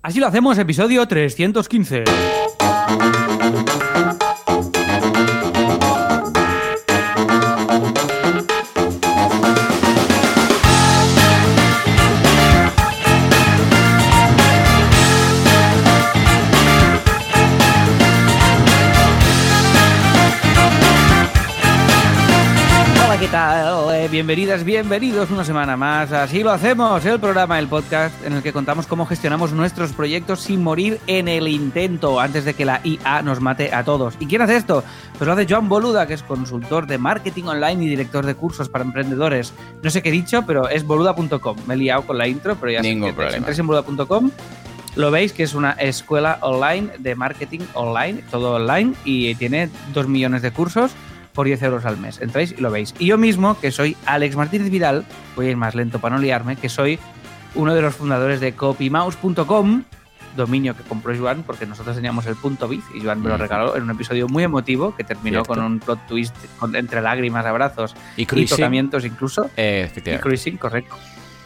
Así lo hacemos, episodio 315. Bienvenidas, bienvenidos una semana más. Así lo hacemos, el programa, el podcast en el que contamos cómo gestionamos nuestros proyectos sin morir en el intento antes de que la IA nos mate a todos. ¿Y quién hace esto? Pues lo hace Joan Boluda, que es consultor de marketing online y director de cursos para emprendedores. No sé qué he dicho, pero es boluda.com. Me he liado con la intro, pero ya Ningún sé que problema. si entráis en boluda.com lo veis que es una escuela online de marketing online, todo online, y tiene dos millones de cursos por 10 euros al mes. Entráis y lo veis. Y yo mismo, que soy Alex Martínez Vidal, voy a ir más lento para no liarme, que soy uno de los fundadores de copymouse.com, dominio que compró Joan, porque nosotros teníamos el punto biz y Joan me lo regaló en un episodio muy emotivo que terminó Cierto. con un plot twist con- entre lágrimas, abrazos Y tocamientos incluso. Eh, Y. Cruising, correcto.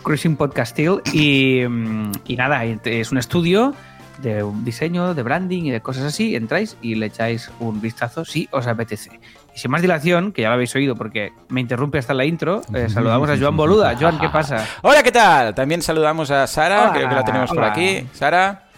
Cruising Podcastil. Y, mm, y nada, es un estudio de un diseño, de branding y de cosas así. Entráis y le echáis un vistazo si os apetece. Y sin más dilación, que ya lo habéis oído porque me interrumpe hasta la intro, eh, saludamos a Joan Boluda. Joan, ¿qué pasa? Hola, ¿qué tal? También saludamos a Sara, Hola, creo que la tenemos por hola. aquí. Sara.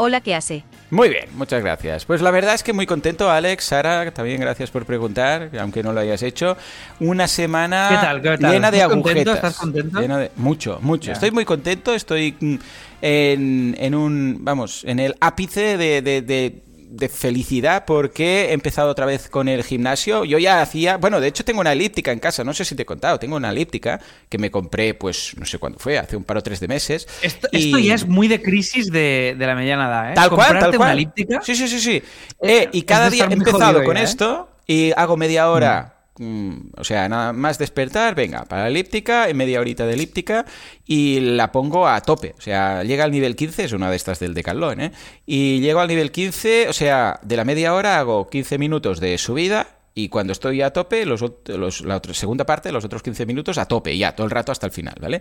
Hola, ¿qué hace? Muy bien, muchas gracias. Pues la verdad es que muy contento, Alex, Sara, también gracias por preguntar, aunque no lo hayas hecho. Una semana ¿Qué tal? ¿Qué tal? llena de ¿Estás contento? agujetas. ¿Estás contento? Llena de- mucho, mucho. Ya. Estoy muy contento, estoy mm, en, en un, vamos, en el ápice de, de- de- de felicidad porque he empezado otra vez con el gimnasio. Yo ya hacía, bueno, de hecho tengo una elíptica en casa, no sé si te he contado, tengo una elíptica que me compré, pues, no sé cuándo fue, hace un par o tres de meses. Esto, Y- esto ya es muy de crisis de, de la mediana edad, ¿eh? Tal cual, tal cual. una elíptica. Sí, sí, sí, sí. Eh, Eh, y cada día he empezado con ya, ¿eh? esto y hago media hora. mm, o sea, nada más despertar, venga, para la elíptica, en media horita de elíptica y la pongo a tope. O sea, llega al nivel 15, es una de estas del decalón, ¿eh? Y llego al nivel 15, o sea, de la media hora hago 15 minutos de subida y cuando estoy a tope, los, los- la otra, segunda parte, los otros 15 minutos a tope, ya, todo el rato hasta el final, ¿vale?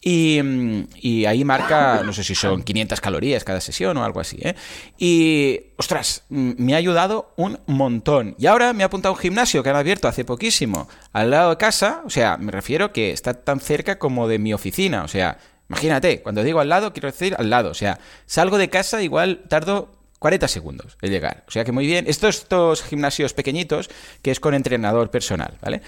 Y, mm, y ahí marca, no sé si son 500 calorías cada sesión o algo así, ¿eh? Y, ostras, mm, me ha ayudado un montón. Y ahora me ha apuntado a un gimnasio que han abierto hace poquísimo, al lado de casa, o sea, me refiero que está tan cerca como de mi oficina, o sea, imagínate, cuando digo al lado, quiero decir al lado, o sea, salgo de casa, igual tardo 40 segundos en llegar. O sea que muy bien. Estos, estos gimnasios pequeñitos que es con entrenador personal, ¿vale?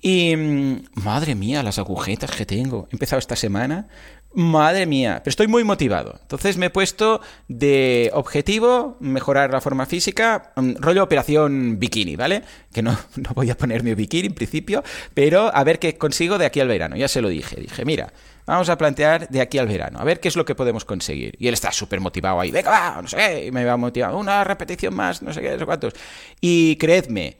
Y mm, madre mía, las agujetas que tengo. He empezado esta semana. Madre mía, pero estoy muy motivado. Entonces me he puesto de objetivo mejorar la forma física, mm, rollo operación bikini, ¿vale? Que no, no voy a ponerme bikini en principio, pero a ver qué consigo de aquí al verano. Ya se lo dije. Dije, mira, Vamos a plantear de aquí al verano, a ver qué es lo que podemos conseguir. Y él está súper motivado ahí, venga, va, no sé qué, y me va motivado, una repetición más, no sé qué, no sé cuántos. Y creedme,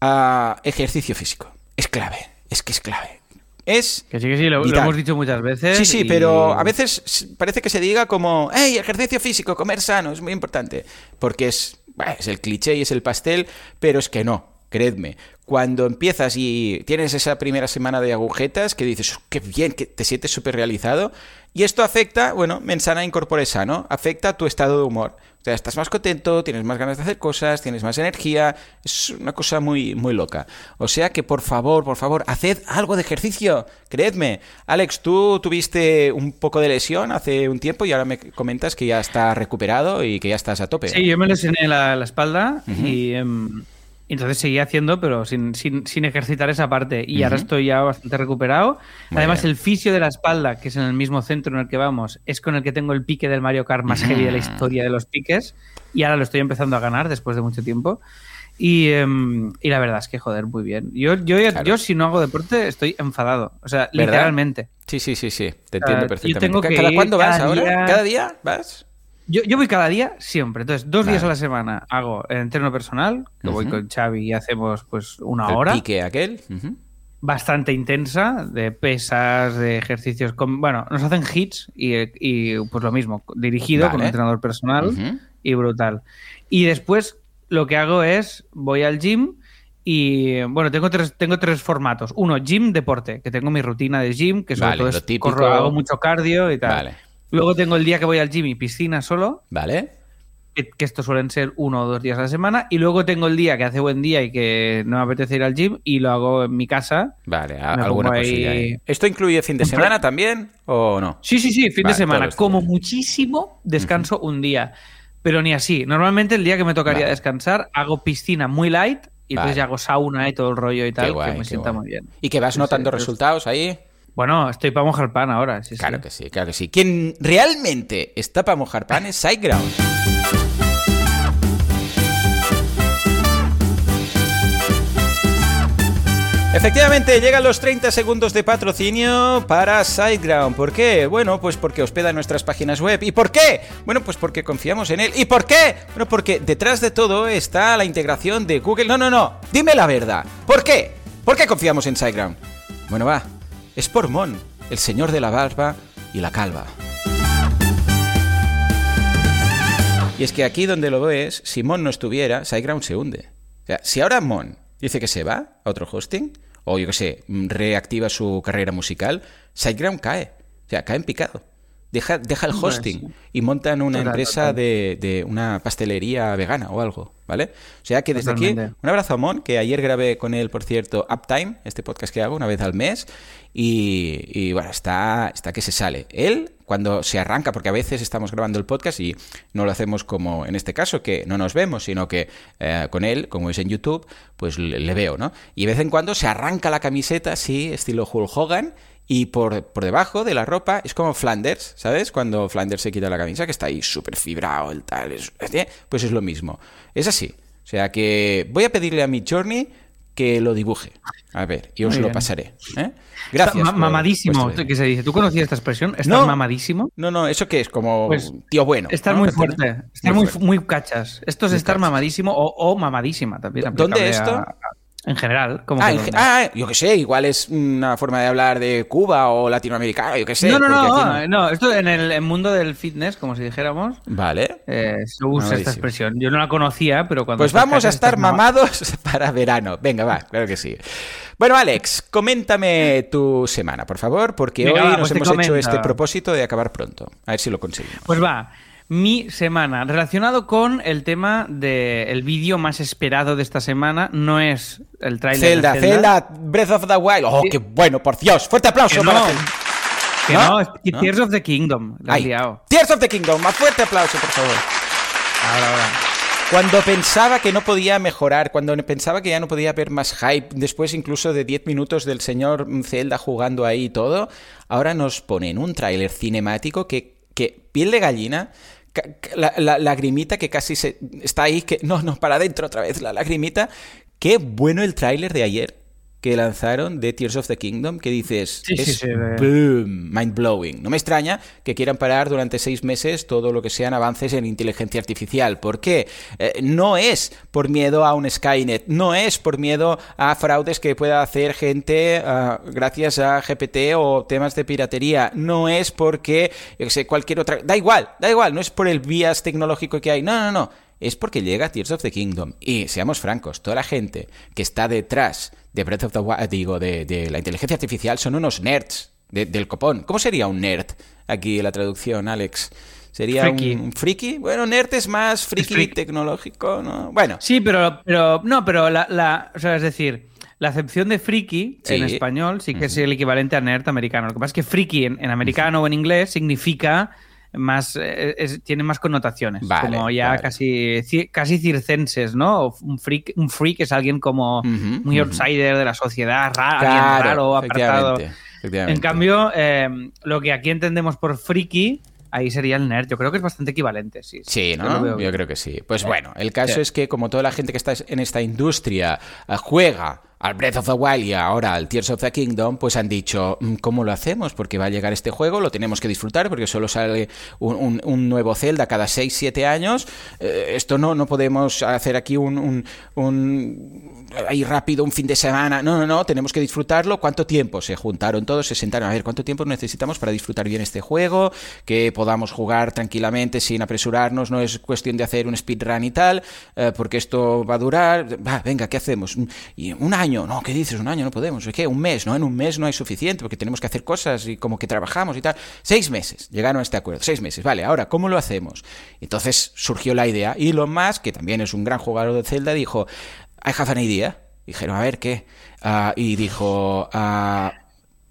ah, ejercicio físico es clave, es que es clave. Es Que sí, que sí, lo, hemos dicho muchas veces. Sí, sí, y- pero a veces parece que se diga como, hey, ejercicio físico, comer sano, es muy importante. Porque es, es el cliché y es el pastel, pero es que no, creedme. Cuando empiezas y tienes esa primera semana de agujetas que dices, "Oh, qué bien, que te sientes súper realizado, y esto afecta, bueno, mensana incorpore sano, afecta tu estado de humor. O sea, estás más contento, tienes más ganas de hacer cosas, tienes más energía, es una cosa muy, muy loca. O sea que por favor, por favor, haced algo de ejercicio, creedme. Alex, tú tuviste un poco de lesión hace un tiempo y ahora me comentas que ya estás recuperado y que ya estás a tope. Sí, yo me lesioné la, la espalda Ujú. y em, entonces seguí haciendo, pero sin, sin, sin ejercitar esa parte. Y ahora Ujú. estoy ya bastante recuperado. Muy Además, bien. el fisio de la espalda, que es en el mismo centro en el que vamos, es con el que tengo el pique del Mario Kart más heavy de la Ujú. historia de los piques. Y ahora lo estoy empezando a ganar después de mucho tiempo. Y, em, y la verdad es que, joder, muy bien. Yo, yo, Claro. yo si no hago deporte, estoy enfadado. O sea, ¿Verdad? literalmente. Sí, sí, sí, sí, te entiendo yo perfectamente. tengo que ¿Cada cuándo vas cada ahora? día- ¿Cada día vas? Yo, yo voy cada día siempre. Entonces, dos días a la semana hago el entreno personal, que voy con Xavi y hacemos pues una El hora, pique aquel. Bastante intensa, de pesas, de ejercicios. Con, bueno, nos hacen hits y, y, pues lo mismo, dirigido con un entrenador personal y brutal. Y después lo que hago es, voy al gym y bueno, tengo tres, tengo tres formatos. Uno, gym, deporte, que tengo mi rutina de gym, que sobre Vale, todo es corro, hago mucho cardio y tal. Vale. Luego tengo el día que voy al gym y piscina solo. Vale. Que, que esto suelen ser uno o dos días a la semana. Y luego tengo el día que hace buen día y que no me apetece ir al gym y lo hago en mi casa. Vale, a- alguna ahí- ahí. ¿Esto incluye fin de semana también o no? Sí, sí, sí, fin Vale, de semana. Como días. muchísimo, descanso un día. Pero ni así. Normalmente el día que me tocaría Vale. descansar, hago piscina muy light y entonces Vale. ya hago sauna y todo el rollo y tal, guay, que me sienta guay. muy bien. ¿Y que vas notando sí. resultados ahí? Bueno, estoy para mojar pan ahora. Claro que sí, claro que sí. Quien realmente está para mojar pan es SiteGround. Efectivamente, llegan los 30 segundos de patrocinio para SiteGround. ¿Por qué? Bueno, pues porque hospeda nuestras páginas web. ¿Y por qué? Bueno, pues porque confiamos en él. ¿Y por qué? Bueno, porque detrás de todo está la integración de Google. No, no, no. Dime la verdad. ¿Por qué? ¿Por qué confiamos en SiteGround? Bueno, va. Es por Mon, el señor de la barba y la calva. Y es que aquí donde lo ves, si Mon no estuviera, SiteGround se hunde. O sea, si ahora Mon dice que se va a otro hosting, o yo qué sé, reactiva su carrera musical, SiteGround cae. O sea, cae en picado. Deja, deja el hosting y montan una Total, empresa total. de, de una pastelería vegana o algo, ¿vale? O sea que desde aquí, un abrazo a Mon, que ayer grabé con él, por cierto, Uptime, este podcast que hago una vez al mes, y, y, bueno, está, está que se sale. Él, cuando se arranca, porque a veces estamos grabando el podcast y no lo hacemos como en este caso, que no nos vemos, sino que eh, con él, como es en YouTube, pues le, le veo, ¿no? Y de vez en cuando se arranca la camiseta, así, estilo Hulk Hogan, y por, por debajo de la ropa es como Flanders, ¿sabes? Cuando Flanders se quita la camisa, que está ahí súper fibrado, el tal, es- pues es lo mismo. Es así. O sea que voy a pedirle a mi Journey que lo dibuje. A ver, y os Muy lo bien. pasaré. ¿eh? Gracias. Está mamadísimo, que se dice. ¿Tú conocías esta expresión? ¿Estás No. mamadísimo? No, no, ¿eso qué es? Como Pues, tío bueno. Estar ¿no? muy fuerte, estar muy, muy cachas. Esto es Muy estar cachas. mamadísimo o, o mamadísima también. ¿Dónde esto? a- a- en general. Como Ah, ah, yo qué sé, igual es una forma de hablar de Cuba o latinoamericano, yo qué sé. no, no, no, aquí no, Esto en el, el mundo del fitness, como si dijéramos, Vale. eh, se usa esta expresión. Yo no la conocía, pero cuando. Pues vamos a estar mamados para verano. Venga, va, claro que sí. Bueno, Alex, coméntame tu semana, por favor, porque Venga, hoy va, nos pues hemos hecho este propósito de acabar pronto. A ver si lo conseguimos. Pues va. Mi semana, relacionado con el tema del vídeo más esperado de esta semana, no es el tráiler Zelda, de Zelda, Breath of the Wild. ¡Oh, qué bueno, por Dios! ¡Fuerte aplauso Que para no, Zelda! que ¿No? no, es que ¿No? Tears of the Kingdom. La Ay. Tears of the Kingdom, más fuerte aplauso, por favor. Ahora, ahora. Cuando pensaba que no podía mejorar, cuando pensaba que ya no podía haber más hype, después incluso de 10 minutos del señor Zelda jugando ahí y todo, ahora nos ponen un tráiler cinemático que, que piel de gallina, la, la lagrimita que casi se, está ahí, que no, no, para adentro otra vez la lagrimita. Qué bueno el tráiler de ayer que lanzaron de Tears of the Kingdom, que dices, Sí, es sí, boom, mind blowing. No me extraña que quieran parar durante seis meses todo lo que sean avances en inteligencia artificial. ¿Por qué? Eh, no es por miedo a un Skynet, no es por miedo a fraudes que pueda hacer gente ah, gracias a GPT o temas de piratería, no es porque, yo sé, cualquier otra... Da igual, da igual, no es por el vías tecnológico que hay, no, no, no. Es porque llega Tears of the Kingdom. Y seamos francos, toda la gente que está detrás de Breath of the Wild, digo, de, de la inteligencia artificial son unos nerds de- del copón. ¿Cómo sería un nerd aquí la traducción, Alex? ¿Sería Friki. un friki? Bueno, nerd es más friki tecnológico, ¿no? Bueno, Sí, pero, pero no, pero la, la- o sea, es decir, la acepción de friki Sí. en español sí que es el equivalente a nerd americano. Lo que pasa es que friki en, en americano o en inglés significa más, eh, es- tiene más connotaciones, Vale, como ya vale. casi, ci- casi circenses, ¿no? Un freak, un freak es alguien como muy outsider de la sociedad, ra- alguien claro, raro, apartado. efectivamente, efectivamente. En cambio, eh, lo que aquí entendemos por friki, ahí sería el nerd. Yo creo que es bastante equivalente, sí. Sí, ¿no? Yo creo que sí. Pues bueno, el caso Sí. es que como toda la gente que está en esta industria eh, juega al Breath of the Wild y ahora al Tears of the Kingdom, pues han dicho, "Mm, ¿cómo lo hacemos? Porque va a llegar este juego, lo tenemos que disfrutar porque solo sale un, un- un nuevo Zelda cada 6-7 años. Eh, esto no, no podemos hacer aquí un, un, un- ahí rápido un fin de semana. No, no, no, tenemos que disfrutarlo. ¿Cuánto tiempo? Se juntaron todos, se sentaron a ver cuánto tiempo necesitamos para disfrutar bien este juego, que podamos jugar tranquilamente sin apresurarnos, no es cuestión de hacer un speedrun y tal, eh, porque esto va a durar. Va, venga, ¿qué hacemos? Y un año, No, ¿qué dices? Un año no podemos. ¿Es qué? Un mes, ¿no? En un mes no hay suficiente porque tenemos que hacer cosas y como que trabajamos y tal. Seis meses. Llegaron a este acuerdo. Seis meses. Vale, ahora, ¿cómo lo hacemos? Entonces surgió la idea. Y Elon Musk, que también es un gran jugador de Zelda, dijo, I have an idea. Dijeron, a ver, ¿qué? Ah, y dijo, ah,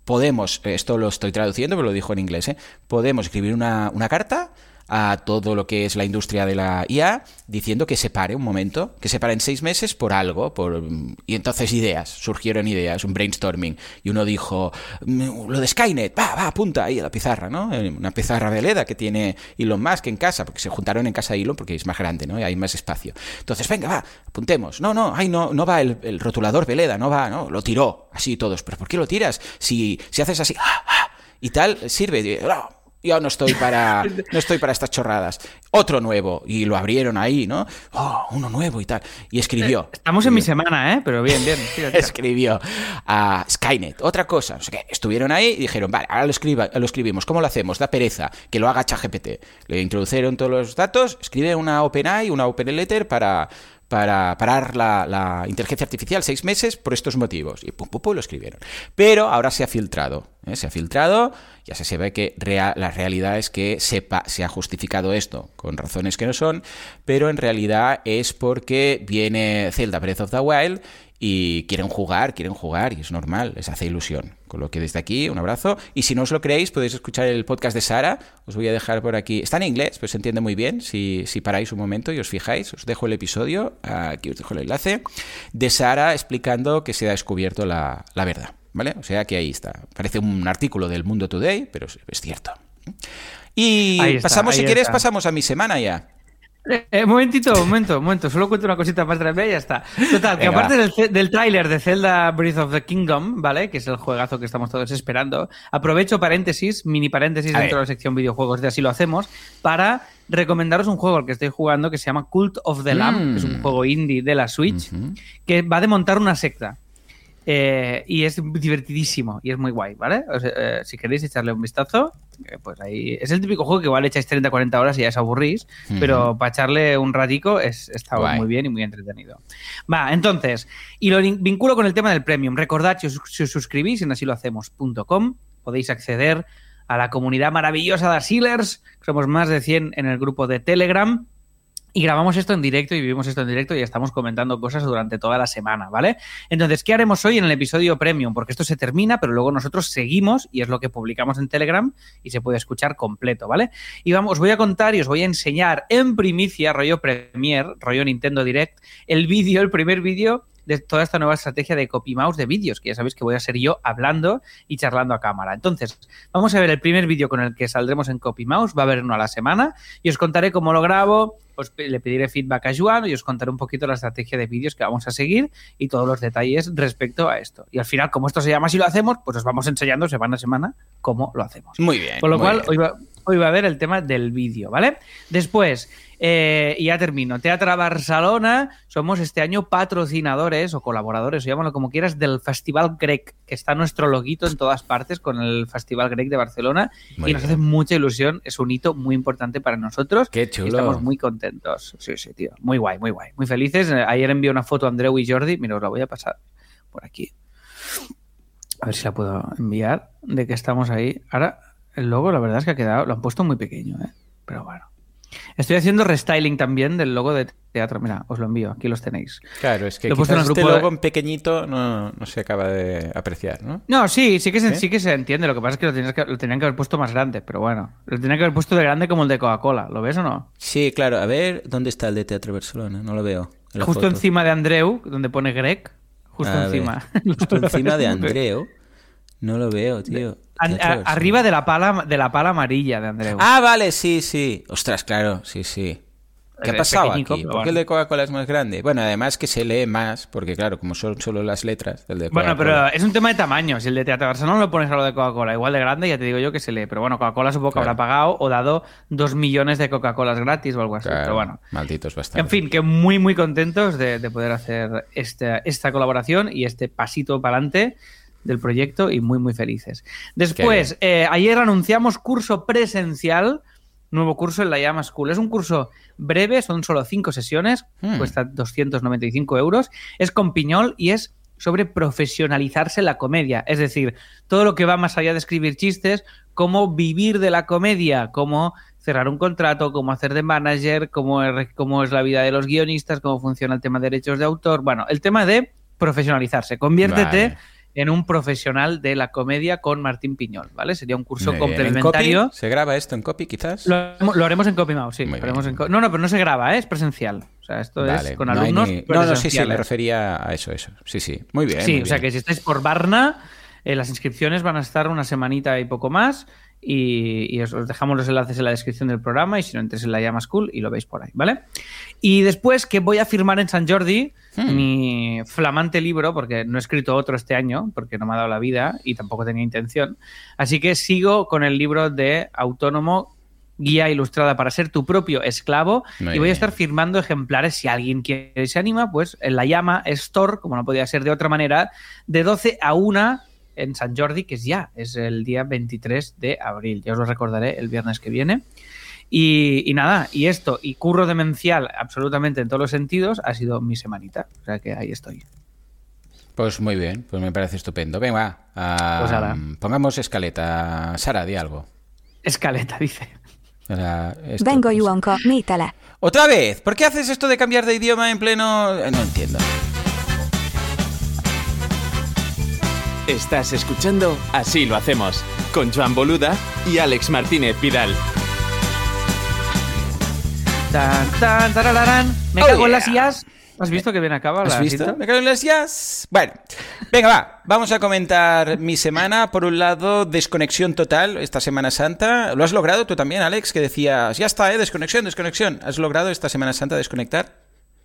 podemos, esto lo estoy traduciendo, pero lo dijo en inglés, ¿eh? podemos escribir una, una carta a todo lo que es la industria de la IA, diciendo que se pare un momento, que se pare en seis meses por algo, por y entonces ideas, surgieron ideas, un brainstorming, y uno dijo, "Mm, lo de Skynet, va, va, apunta ahí a la pizarra, ¿no? Eh, Una pizarra veleda que tiene Elon Musk en casa, porque se juntaron en casa de Elon porque es más grande, ¿no? Y hay más espacio. Entonces, venga, va, apuntemos. No, no, ay, no, no va el, el rotulador veleda, no va, no, lo tiró, así todos. ¿Pero por qué lo tiras? Si, si haces así, ¡ah, ah! y tal, sirve. "No, yo no estoy para no estoy para estas chorradas. Otro nuevo y lo abrieron ahí, ¿no? Oh, uno nuevo y tal. Y escribió. Estamos en mi semana, ¿eh? Pero bien, bien. tira, tira. Escribió a Skynet, otra cosa, no sé qué. Estuvieron ahí y dijeron, vale, ahora lo, escriba, lo escribimos. ¿Cómo lo hacemos? Da pereza, que lo haga ChatGPT. Le introdujeron todos los datos, escribe una OpenAI, una Open Letter para, para parar la, la inteligencia artificial seis meses por estos motivos. Y pum, pum, pum, lo escribieron. Pero ahora se ha filtrado. ¿Eh? Se ha filtrado, ya se ve que la realidad es que sepa, se ha justificado esto con razones que no son, pero en realidad es porque viene Zelda Breath of the Wild y quieren jugar, quieren jugar y es normal, les hace ilusión. Con lo que desde aquí, un abrazo. Y si no os lo creéis, podéis escuchar el podcast de Sara. Os voy a dejar por aquí. Está en inglés, pero se entiende muy bien. Si, si paráis un momento y os fijáis, os dejo el episodio. Aquí os dejo el enlace. De Sara explicando que se ha descubierto la, la verdad. ¿Vale? O sea que ahí está. Parece un artículo del Mundo Today, pero es, cierto. Y está, pasamos, si quieres, está. pasamos a mi semana ya. Eh, eh, un momentito, un momento, un momento. Solo cuento una cosita más breve y ya está. Total, que Venga, aparte va. del, del tráiler de Zelda Breath of the Kingdom, ¿vale? Que es el juegazo que estamos todos esperando. Aprovecho paréntesis, mini paréntesis A dentro ver. de la sección videojuegos de Así lo hacemos, para recomendaros un juego al que estoy jugando que se llama Cult of the Lamb, Mm. que es un juego indie de la Switch, que va de montar una secta. Eh, y es divertidísimo y es muy guay, ¿vale? O sea, eh, si queréis echarle un vistazo, eh, pues ahí es el típico juego que igual echáis 30-40 horas y ya os aburrís, pero para echarle un ratico es, está Guay. muy bien y muy entretenido. Va, entonces, y lo vinculo con el tema del premium. Recordad, si os, si os suscribís en así lo hacemos.com, podéis acceder a la comunidad maravillosa de Sealers, somos más de 100 en el grupo de Telegram. Y grabamos esto en directo y vivimos esto en directo y estamos comentando cosas durante toda la semana, ¿vale? Entonces, ¿qué haremos hoy en el episodio premium? Porque esto se termina, pero luego nosotros seguimos y es lo que publicamos en Telegram y se puede escuchar completo, ¿vale? Y vamos, os voy a contar y os voy a enseñar en primicia, rollo Premier, rollo Nintendo Direct, el vídeo, el primer vídeo de toda esta nueva estrategia de copy mouse de vídeos, que ya sabéis que voy a ser yo hablando y charlando a cámara. Entonces, vamos a ver el primer vídeo con el que saldremos en copy mouse, va a haber uno a la semana y os contaré cómo lo grabo, os le pediré feedback a Joan y os contaré un poquito la estrategia de vídeos que vamos a seguir y todos los detalles respecto a esto. Y al final, como esto se llama si lo hacemos, pues os vamos enseñando semana a semana cómo lo hacemos. Muy bien. Con lo cual, bien. hoy va, hoy va a ver el tema del vídeo, ¿vale? Después, eh, y ya termino. Teatra Barcelona, somos este año patrocinadores o colaboradores, o llámalo como quieras, del Festival Grec, que está nuestro loguito en todas partes con el Festival Grec de Barcelona. Muy y nos bien. hace mucha ilusión, es un hito muy importante para nosotros. Qué y chulo. estamos muy contentos. Sí, sí, tío. Muy guay, muy guay. Muy felices. Eh, Ayer envié una foto a Andreu y Jordi. Mira, os la voy a pasar por aquí. A ver si la puedo enviar. De que estamos ahí. Ahora, el logo, la verdad es que ha quedado. Lo han puesto muy pequeño, ¿eh? Pero bueno. Estoy haciendo restyling también del logo de teatro. Mira, os lo envío. Aquí los tenéis. Claro, es que Lo en este de- logo en pequeñito no, no se acaba de apreciar, ¿no? No, sí, sí que, se, ¿Eh? sí que se entiende. Lo que pasa es que lo, tenías que lo tenían que haber puesto más grande. Pero bueno, lo tenían que haber puesto de grande como el de Coca-Cola. ¿Lo ves o no? Sí, claro. A ver, ¿dónde está el de Teatro Barcelona? No lo veo. en Justo foto. encima de Andreu, donde pone Greg. Justo A ver, encima. Justo encima de Andreu. No lo veo, tío. A- arriba de la pala de la pala amarilla de Andreu. Ah, vale, sí, sí. Ostras, claro, sí, sí. ¿Qué ha pasado aquí? ¿Por qué el de Coca-Cola es más grande? Bueno, además que se lee más, porque claro, como son solo las letras del de Bueno, pero es un tema de tamaño. Si el de Teatro Barcelona lo pones a lo de Coca-Cola, igual de grande, ya te digo yo que se lee. Pero bueno, Coca-Cola supongo que Claro. habrá pagado o dado dos millones de Coca-Colas gratis o algo así. Claro, Pero bueno. malditos bastardos. En fin, que muy, muy contentos de, de poder hacer esta, esta colaboración y este pasito para adelante del proyecto y muy, muy felices. Después, eh, ayer anunciamos curso presencial, nuevo curso en la Llama School. Es un curso breve, son solo cinco sesiones, Hmm. cuesta 295 euros, es con piñol y es sobre profesionalizarse la comedia. Es decir, todo lo que va más allá de escribir chistes, cómo vivir de la comedia, cómo cerrar un contrato, cómo hacer de manager, cómo es, cómo es la vida de los guionistas, cómo funciona el tema de derechos de autor. Bueno, el tema de profesionalizarse. Conviértete Vale. En un profesional de la comedia con Martín Piñol, ¿vale? Sería un curso Muy bien. ¿En complementario. copy? ¿Se graba esto en copy, quizás? Lo, lo haremos en CopyMouse, sí. Muy lo haremos bien. en co- no, no, pero no se graba, ¿eh? es presencial. O sea, esto Vale, es con no alumnos. ni- No, no, sí, sí, me refería a eso, eso. Sí, sí. Muy bien. Sí, muy o sea que si estáis por Barna, eh, las inscripciones van a estar una semanita y poco más. Y, y os, os dejamos los enlaces en la descripción del programa. Y si no, entres en la llama school y lo veis por ahí, ¿vale? Y después que voy a firmar en San Jordi Hmm. mi flamante libro, porque no he escrito otro este año, porque no me ha dado la vida y tampoco tenía intención. Así que sigo con el libro de Autónomo. Guía ilustrada para ser tu propio esclavo. Muy y voy a estar firmando ejemplares. Si alguien quiere y se anima, pues en la llama Store, como no podía ser de otra manera, de 12 a 1 en San Jordi, que es ya, es el día 23 de abril. Ya os lo recordaré el viernes que viene. Y, y nada, y esto, y curro demencial absolutamente en todos los sentidos, ha sido mi semanita. O sea que ahí estoy. Pues muy bien, pues me parece estupendo. Venga, Pues ahora. pongamos escaleta. Sara, di algo. Escaleta, dice. Esto, Vengo, pues. Juanco, mítale. Otra vez, ¿por qué haces esto de cambiar de idioma en pleno...? No entiendo. Estás escuchando Así lo hacemos con Joan Boluda y Alex Martínez Vidal. Tan, tan, tarararán. Me Oh, cago en las. IAS. ¿Has visto que bien acaba la ¿Has visto? ¿Me cago en las jazz? Bueno, venga, va. Vamos a comentar mi semana. Por un lado, desconexión total esta Semana Santa. ¿Lo has logrado tú también, Alex? Que decías, ya está, ¿eh? Desconexión, desconexión. ¿Has logrado esta Semana Santa desconectar?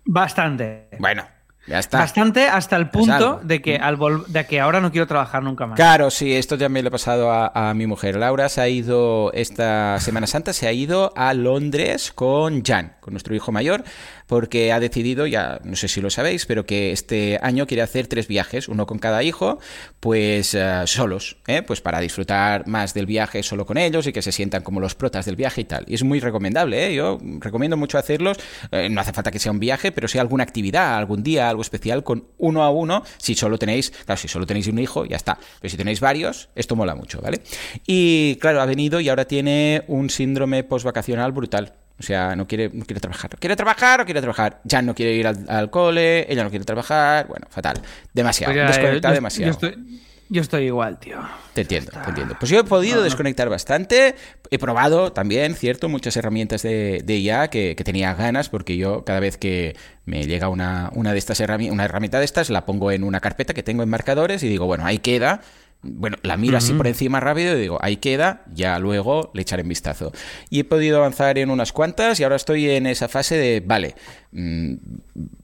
Bastante. Bueno, ya está. Bastante hasta el punto de que, al vol- de que ahora no quiero trabajar nunca más. Claro, sí, esto ya me lo he pasado a, a mi mujer. Laura se ha ido esta Semana Santa, se ha ido a Londres con Jan, con nuestro hijo mayor, porque ha decidido, ya no sé si lo sabéis, pero que este año quiere hacer tres viajes, uno con cada hijo, pues eh, solos, ¿eh? pues para disfrutar más del viaje solo con ellos y que se sientan como los protas del viaje y tal. Y es muy recomendable, ¿eh? yo recomiendo mucho hacerlos. Eh, no hace falta que sea un viaje, pero sea alguna actividad, algún día, algo especial con uno a uno. Si solo tenéis, claro, si solo tenéis un hijo, ya está. Pero si tenéis varios, esto mola mucho, ¿vale? Y claro, ha venido y ahora tiene un síndrome postvacacional brutal. O sea, no quiere, no quiere trabajar. ¿Quiere trabajar o quiere trabajar? Ya no quiere ir al, al cole, ella no quiere trabajar. Bueno, fatal. Demasiado. Ya, Desconectada yo- demasiado. Yo estoy, yo estoy igual, tío. Te entiendo, te entiendo. Pues yo he podido desconectar bastante. He probado también, cierto, muchas herramientas de, de IA que, que tenía ganas, porque yo cada vez que me llega una, una de estas herramientas, una herramienta de estas, la pongo en una carpeta que tengo en marcadores y digo, bueno, ahí queda. Bueno, la miro así por encima rápido y digo, ahí queda, ya luego le echaré un vistazo. Y he podido avanzar en unas cuantas y ahora estoy en esa fase de, vale, mm,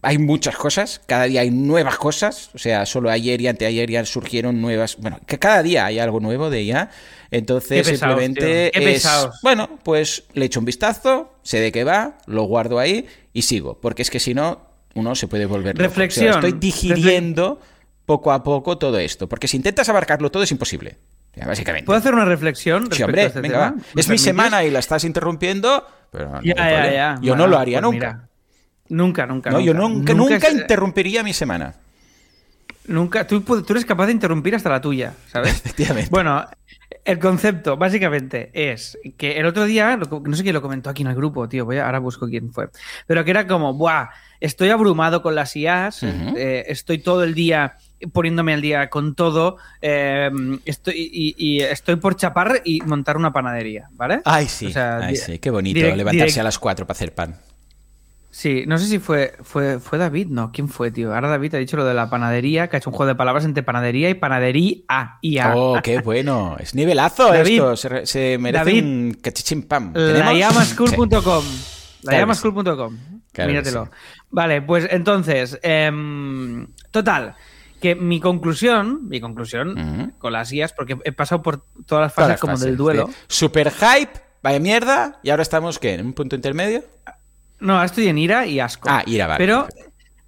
hay muchas cosas, cada día hay nuevas cosas, o sea, solo ayer y anteayer ya surgieron nuevas, bueno, que cada día hay algo nuevo de ella, entonces Qué pesados, simplemente qué es, bueno, pues le echo un vistazo, sé de qué va, lo guardo ahí y sigo, porque es que si no, uno se puede volver loco. O sea, Reflexión. estoy digiriendo poco a poco todo esto, porque si intentas abarcarlo todo es imposible, básicamente. ¿Puedo hacer una reflexión Sí, hombre, a este venga, tema? va. ¿Me Es mi semana y la estás interrumpiendo, pero no Ya, ya, ya. Yo Bueno, no lo haría pues nunca. mira. Nunca, nunca. No, yo nunca, nunca, es- interrumpiría mi semana. Nunca. Tú, eres capaz de interrumpir hasta la tuya, ¿sabes? Efectivamente. Bueno, el concepto básicamente es que el otro día, no sé quién lo comentó aquí en el grupo, tío, voy a, ahora busco quién fue, pero que era como, ¡buah! Estoy abrumado con las IAs, eh, estoy todo el día poniéndome al día con todo, eh, estoy, y, y estoy por chapar y montar una panadería, ¿vale? Ay, sí, O sea, ay, sí, qué bonito direct- levantarse direct- a las 4 para hacer pan. Sí, no sé si fue, fue, fue David, no, ¿quién fue, tío? Ahora David ha dicho lo de la panadería, que ha hecho un juego de palabras entre panadería y panadería y a. Oh, qué bueno. Es nivelazo David, esto. Se, re- se merece David, un cachichín pam. La ¿Tenemos? llamaschool.com. Sí. La Claro Míratelo. sí. Vale, pues entonces, em, total, que mi conclusión, mi conclusión con las guías, porque he pasado por todas las Todas fases las como fases, del duelo. sí. Super hype, vaya mierda. Y ahora estamos, ¿qué? ¿En un punto intermedio? No, estoy en ira y asco. Ah, ira, vale, Pero,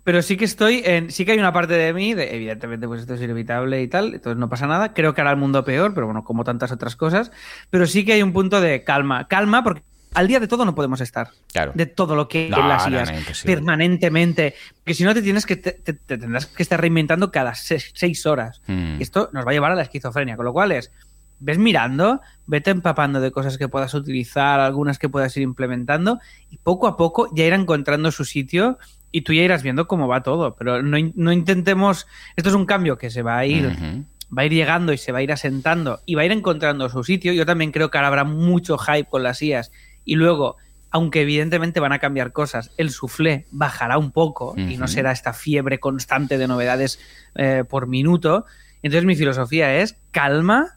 pero sí que estoy en. Sí que hay una parte de mí, de, evidentemente, pues esto es inevitable y tal, entonces no pasa nada. Creo que hará el mundo peor, pero bueno, como tantas otras cosas. Pero sí que hay un punto de calma. Calma, porque al día de todo no podemos estar. Claro. De todo lo que No, las IAs no, permanentemente. Porque si no te tienes que te, te- te tendrás que estar reinventando cada seis, seis horas. Mm. Y esto nos va a llevar a la esquizofrenia. Con lo cual es, ves mirando, vete empapando de cosas que puedas utilizar, algunas que puedas ir implementando, y poco a poco ya irá encontrando su sitio y tú ya irás viendo cómo va todo. Pero no, no intentemos. Esto es un cambio que se va a ir va a ir llegando y se va a ir asentando y va a ir encontrando su sitio. Yo también creo que ahora habrá mucho hype con las IAS y luego, aunque evidentemente van a cambiar cosas, el soufflé bajará un poco y no será esta fiebre constante de novedades eh, por minuto. Entonces mi filosofía es calma,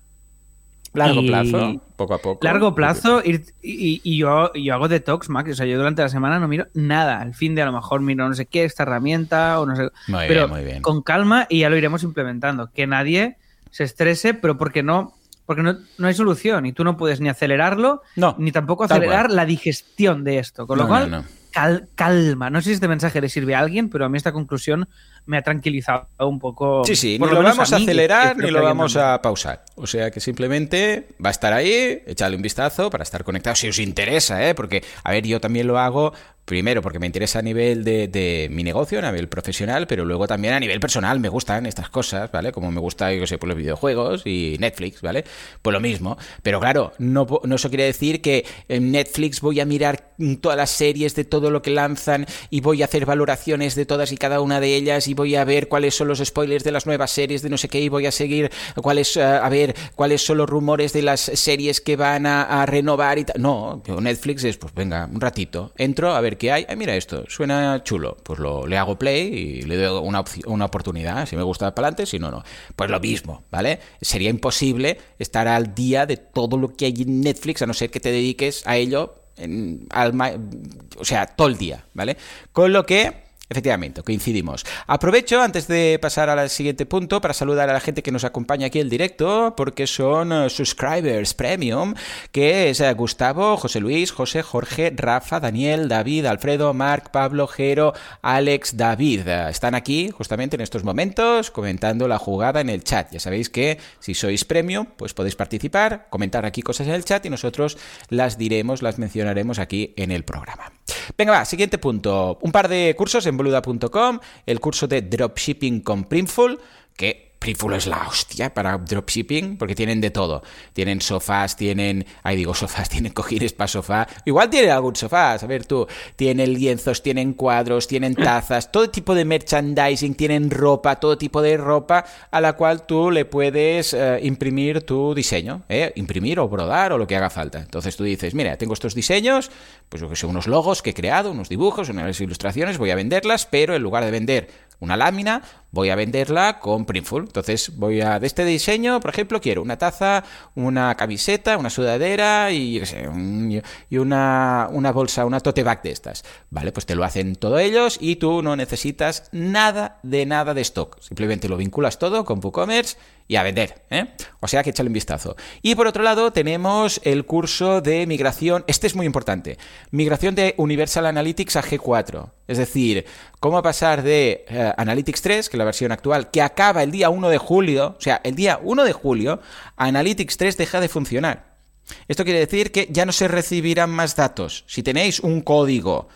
Largo Y- plazo, poco a poco. largo plazo ir- y, y yo, yo hago detox, Max. O sea, yo durante la semana no miro nada. Al fin de a lo mejor miro no sé qué, esta herramienta o no sé. Muy pero bien, muy bien. con calma y ya lo iremos implementando. Que nadie se estrese, pero porque no, porque no, no hay solución y tú no puedes ni acelerarlo, No, ni tampoco acelerar la digestión de esto. Con lo No, cual, no, no. cal- calma. No sé si este mensaje le sirve a alguien, pero a mí esta conclusión me ha tranquilizado un poco. Sí, sí, por ni lo vamos a mí, acelerar ni lo vamos también. a pausar. O sea que simplemente va a estar ahí, echarle un vistazo para estar conectado si os interesa, ¿eh? Porque, a ver, yo también lo hago primero porque me interesa a nivel de, de mi negocio, a nivel profesional, pero luego también a nivel personal me gustan estas cosas, ¿vale? Como me gusta, yo sé, por los videojuegos y Netflix, ¿vale? Pues lo mismo. Pero claro, no, no eso quiere decir que en Netflix voy a mirar todas las series de todo lo que lanzan y voy a hacer valoraciones de todas y cada una de ellas y voy a ver cuáles son los spoilers de las nuevas series de no sé qué y voy a seguir cuáles, eh, a ver cuáles son los rumores de las series que van a, a renovar y tal. No, Netflix es, pues venga, un ratito, entro a ver qué hay. Ay, mira esto, suena chulo. Pues lo, le hago play y le doy una, una oportunidad. Si me gusta, para adelante, si no, no. Pues lo mismo, ¿vale? Sería imposible estar al día de todo lo que hay en Netflix, a no ser que te dediques a ello en- al o sea, todo el día, ¿vale? Con lo que Efectivamente, coincidimos. Aprovecho antes de pasar al siguiente punto para saludar a la gente que nos acompaña aquí en directo, porque son eh, subscribers premium, que es eh, Gustavo, José Luis, José, Jorge, Rafa, Daniel, David, Alfredo, Marc, Pablo, Jero, Alex, David. Eh, Están aquí justamente en estos momentos comentando la jugada en el chat. Ya sabéis que si sois premium, pues podéis participar, comentar aquí cosas en el chat y nosotros las diremos, las mencionaremos aquí en el programa. Venga, va, siguiente punto. Un par de cursos en boluda.com, el curso de dropshipping con Printful, que Printful es la hostia para dropshipping, porque tienen de todo. Tienen sofás, tienen, ahí digo sofás, tienen cojines para sofá. Igual tienen algún sofá, a ver tú. Tienen lienzos, tienen cuadros, tienen tazas, todo tipo de merchandising, tienen ropa, todo tipo de ropa a la cual tú le puedes eh, imprimir tu diseño, ¿eh? imprimir o brodar o lo que haga falta. Entonces tú dices, mira, tengo estos diseños, pues yo que sé, unos logos que he creado, unos dibujos, unas ilustraciones, voy a venderlas, pero en lugar de vender una lámina, voy a venderla con Printful. Entonces voy a, de este diseño, por ejemplo, quiero una taza, una camiseta, una sudadera y, una, una bolsa, una tote bag de estas. Vale, pues te lo hacen todos ellos y tú no necesitas nada de nada de stock. Simplemente lo vinculas todo con WooCommerce y a vender. ¿eh? O sea que échale un vistazo. Y por otro lado tenemos el curso de migración, este es muy importante, migración de Universal Analytics a G4. Es decir, cómo pasar de eh, Analytics 3, que es la versión actual, que acaba el día 1 de julio, o sea, el día 1 de julio, Analytics 3 deja de funcionar. Esto quiere decir que ya no se recibirán más datos. Si tenéis un código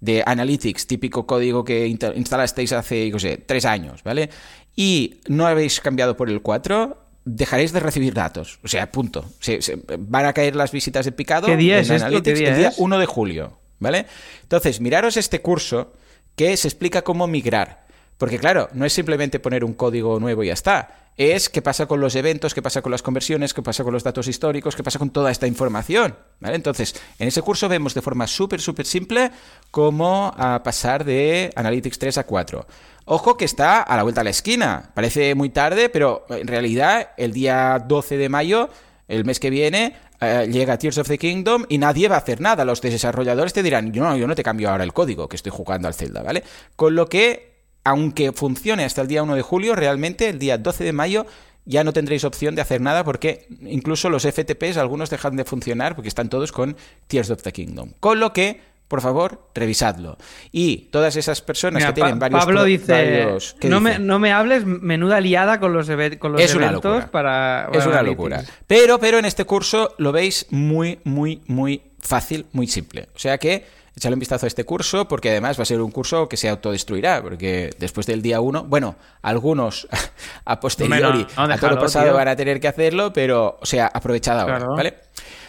de Analytics, típico código que insta- instalasteis hace, yo qué sé, tres años, ¿vale? Y no habéis cambiado por el 4, dejaréis de recibir datos. O sea, punto. Se- se- van a caer las visitas de picado ¿Qué día en es? Analytics ¿Qué día el día es? 1 de julio, ¿vale? Entonces, miraros este curso que se explica cómo migrar. Porque claro, no es simplemente poner un código nuevo y ya está. Es qué pasa con los eventos, qué pasa con las conversiones, qué pasa con los datos históricos, qué pasa con toda esta información. ¿vale? Entonces, en ese curso vemos de forma súper, súper simple cómo pasar de Analytics 3 a 4. Ojo que está a la vuelta de la esquina. Parece muy tarde, pero en realidad el día 12 de mayo, el mes que viene, eh, llega Tears of the Kingdom y nadie va a hacer nada. Los desarrolladores te dirán, no, yo no te cambio ahora el código que estoy jugando al Zelda, ¿vale? Con lo que aunque funcione hasta el día 1 de julio, realmente el día 12 de mayo ya no tendréis opción de hacer nada porque incluso los FTPs algunos dejan de funcionar porque están todos con Tears of the Kingdom. Con lo que, por favor, revisadlo. Y todas esas personas Mira, que tienen Pa- varios... Pablo dice, varios- ¿qué no, dice? Me, no me hables, menuda liada con los, con los es una eventos locura. para... es una Analytics". locura. Pero, pero en este curso lo veis muy, muy, muy fácil, muy simple. O sea que échale un vistazo a este curso porque además va a ser un curso que se autodestruirá, porque después del día uno, bueno, algunos a posteriori, a todo lo pasado van a tener que hacerlo, pero, o sea, aprovechad ahora, ¿vale?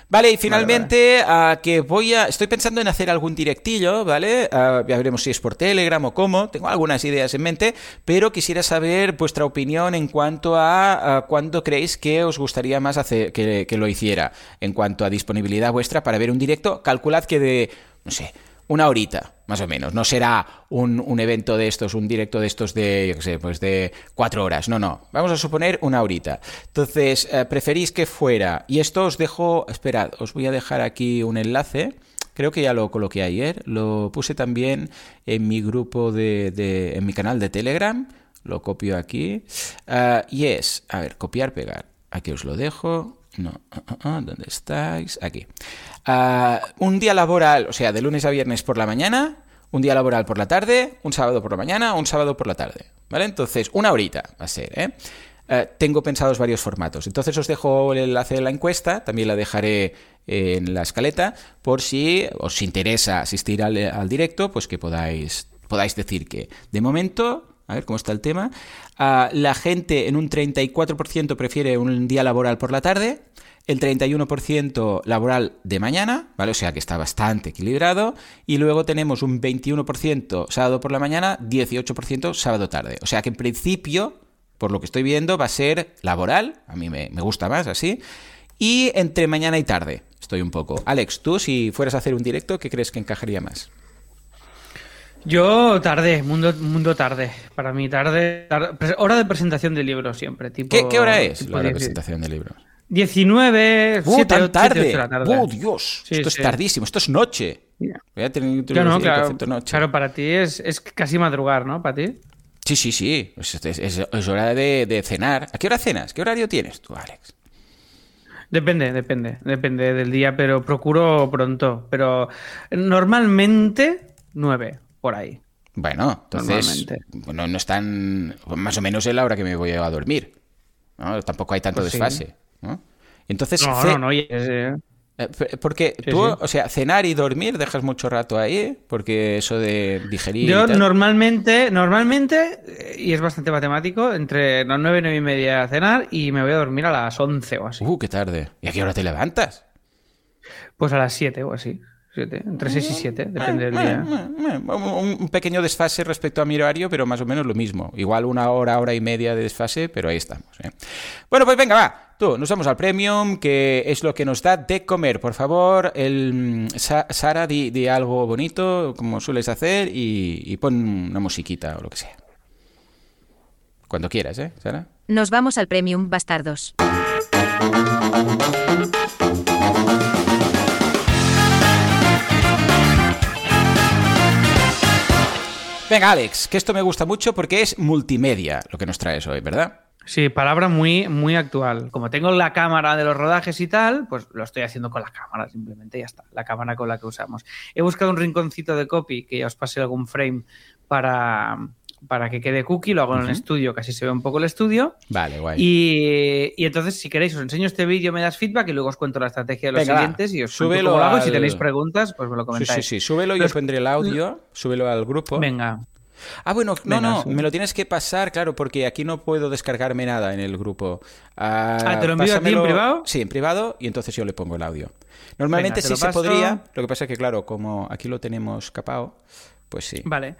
Vale, y finalmente, que voy a. Estoy pensando en hacer algún directillo, ¿vale? Ya veremos si es por Telegram o cómo. Tengo algunas ideas en mente, pero quisiera saber vuestra opinión en cuanto a, a cuándo creéis que os gustaría más hacer, que, que lo hiciera. En cuanto a disponibilidad vuestra para ver un directo, calculad que de. No sé, una horita, más o menos. No será un, un, evento de estos, un directo de estos de, yo qué sé, pues de cuatro horas. No, no. Vamos a suponer una horita. Entonces, eh, preferís que fuera. Y esto os dejo, esperad, os voy a dejar aquí un enlace. Creo que ya lo coloqué ayer. Lo puse también en mi grupo de, de en mi canal de Telegram. Lo copio aquí. Uh, y es, a ver, copiar, pegar. Aquí os lo dejo. No, uh, uh, ¿dónde estáis? Aquí. Un día laboral, o sea, de lunes a viernes por la mañana, un día laboral por la tarde, un sábado por la mañana, un sábado por la tarde. ¿Vale? Entonces, una horita va a ser, ¿eh? Tengo pensados varios formatos. Entonces os dejo el enlace de la encuesta, también la dejaré en la escaleta, por si os interesa asistir al, al directo, pues que podáis, podáis decir que de momento a ver cómo está el tema. Uh, la gente en un 34% prefiere un día laboral por la tarde, el 31% laboral de mañana, ¿vale? O sea que está bastante equilibrado. Y luego tenemos un 21% sábado por la mañana, 18% sábado tarde. O sea que en principio, por lo que estoy viendo, va a ser laboral. A mí me, me gusta más así. Y entre mañana y tarde, estoy un poco. Alex, tú si fueras a hacer un directo, ¿qué crees que encajaría más? Yo tarde, mundo, mundo tarde. Para mí tarde, tarde, hora de presentación de libros siempre. Tipo, ¿Qué, ¿Qué, hora es la hora de presentación de libros? 19, ¡Uh, 7, tan tarde! 7, 8 de la tarde. ¡Oh, Dios! Sí, esto sí. es tardísimo, esto es noche. Yeah. Voy a tener claro, no, claro, noche. claro, para ti es, es, casi madrugar, ¿no? Para ti. Sí, sí, sí. Es, es, es hora de, de, cenar. ¿A qué hora cenas? ¿Qué horario tienes tú, Alex? Depende, depende. Depende del día, pero procuro pronto. Pero normalmente 9, por ahí. Bueno, entonces bueno, no están más o menos en la hora que me voy a dormir. ¿no? Tampoco hay tanto pues desfase. Sí. ¿no? Entonces, no, no, no, eh, porque sí, tú, sí. o sea, cenar y dormir dejas mucho rato ahí, porque eso de digerir. Yo normalmente, normalmente, y es bastante matemático, entre las 9 y 9 y media a cenar y me voy a dormir a las 11 o así. Uh, qué tarde. ¿Y a qué hora te levantas? Pues a las 7 o así. Siete, entre 6 y 7, depende del día. Un pequeño desfase respecto a mi horario, pero más o menos lo mismo. Igual una hora, hora y media de desfase, pero ahí estamos. ¿eh? Bueno, pues venga, va. Tú, nos vamos al premium, que es lo que nos da de comer. Por favor, el Sa Sara, di, di, algo bonito, como sueles hacer, y, y pon una musiquita o lo que sea. Cuando quieras, ¿eh, Sara? Nos vamos al premium, bastardos. Venga, Alex, que esto me gusta mucho porque es multimedia lo que nos traes hoy, ¿verdad? Sí, palabra muy, muy actual. Como tengo la cámara de los rodajes y tal, pues lo estoy haciendo con la cámara, simplemente ya está, la cámara con la que usamos. He buscado un rinconcito de copy que ya os pase algún frame para, para que quede cookie, lo hago uh -huh. en el estudio, casi se ve un poco el estudio. Vale, guay. Y, y entonces, si queréis, os enseño este vídeo, me das feedback y luego os cuento la estrategia de los Venga, siguientes y os súbelo cómo lo hago. al... Y si tenéis preguntas, pues me lo comentáis. Sí, sí, sí, súbelo y os pondré el audio, súbelo al grupo. Venga. Ah, bueno, no, no, me lo tienes que pasar, claro, porque aquí no puedo descargarme nada en el grupo. Ah, ah ¿te lo envío pásamelo... a ti en privado? Sí, en privado, y entonces yo le pongo el audio. Normalmente Venga, sí se podría, lo que pasa es que, claro, como aquí lo tenemos capado, pues sí. Vale.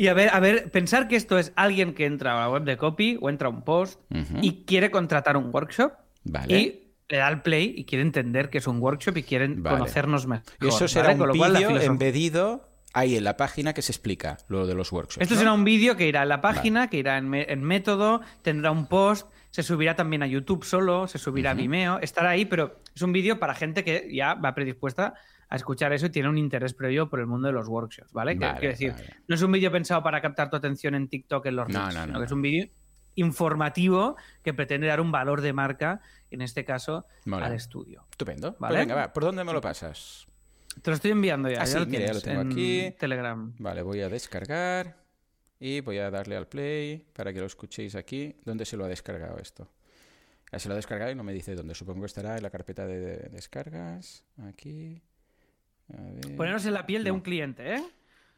Y a ver, a ver, pensar que esto es alguien que entra a la web de copy o entra a un post uh -huh. y quiere contratar un workshop. Vale. Y le da el play y quiere entender que es un workshop y quieren vale. conocernos mejor. Y eso será ¿vale? un vídeo embedido ahí en la página que se explica lo de los workshops. Esto ¿no? será un vídeo que irá en la página, vale. que irá en, en, método, tendrá un post, se subirá también a YouTube solo, se subirá uh -huh. a Vimeo, estará ahí, pero es un vídeo para gente que ya va predispuesta a escuchar eso y tiene un interés previo por el mundo de los workshops, ¿vale? vale Quiero decir, vale. no es un vídeo pensado para captar tu atención en TikTok en los no, reels, no, no, sino que es un vídeo informativo que pretende dar un valor de marca, en este caso, vale. al estudio. Estupendo. ¿Vale? Pues venga, va, ¿por dónde me lo pasas? Te lo estoy enviando ya. Ah, sí, ya lo mira, ya lo tengo aquí. Telegram. Vale, voy a descargar y voy a darle al play para que lo escuchéis aquí. ¿Dónde se lo ha descargado esto? Ya se lo ha descargado y no me dice dónde. Supongo que estará en la carpeta de descargas. Aquí. A ver. Ponernos en la piel de un cliente, ¿eh?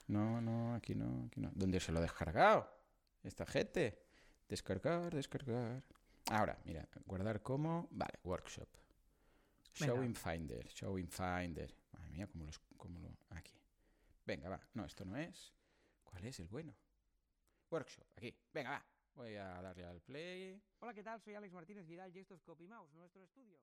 No, no, aquí no, aquí no. ¿Dónde se lo ha descargado? Esta gente. Descargar, descargar. Ahora, mira, guardar como. Vale, workshop. Venga. Show in Finder, Show in Finder. Madre mía, cómo los. Cómo lo... Aquí. Venga, va. No, esto no es. ¿Cuál es el bueno? Workshop, aquí. Venga, va. Voy a darle al play. Hola, ¿qué tal? Soy Alex Martínez Vidal y esto es CopyMouse, nuestro estudio.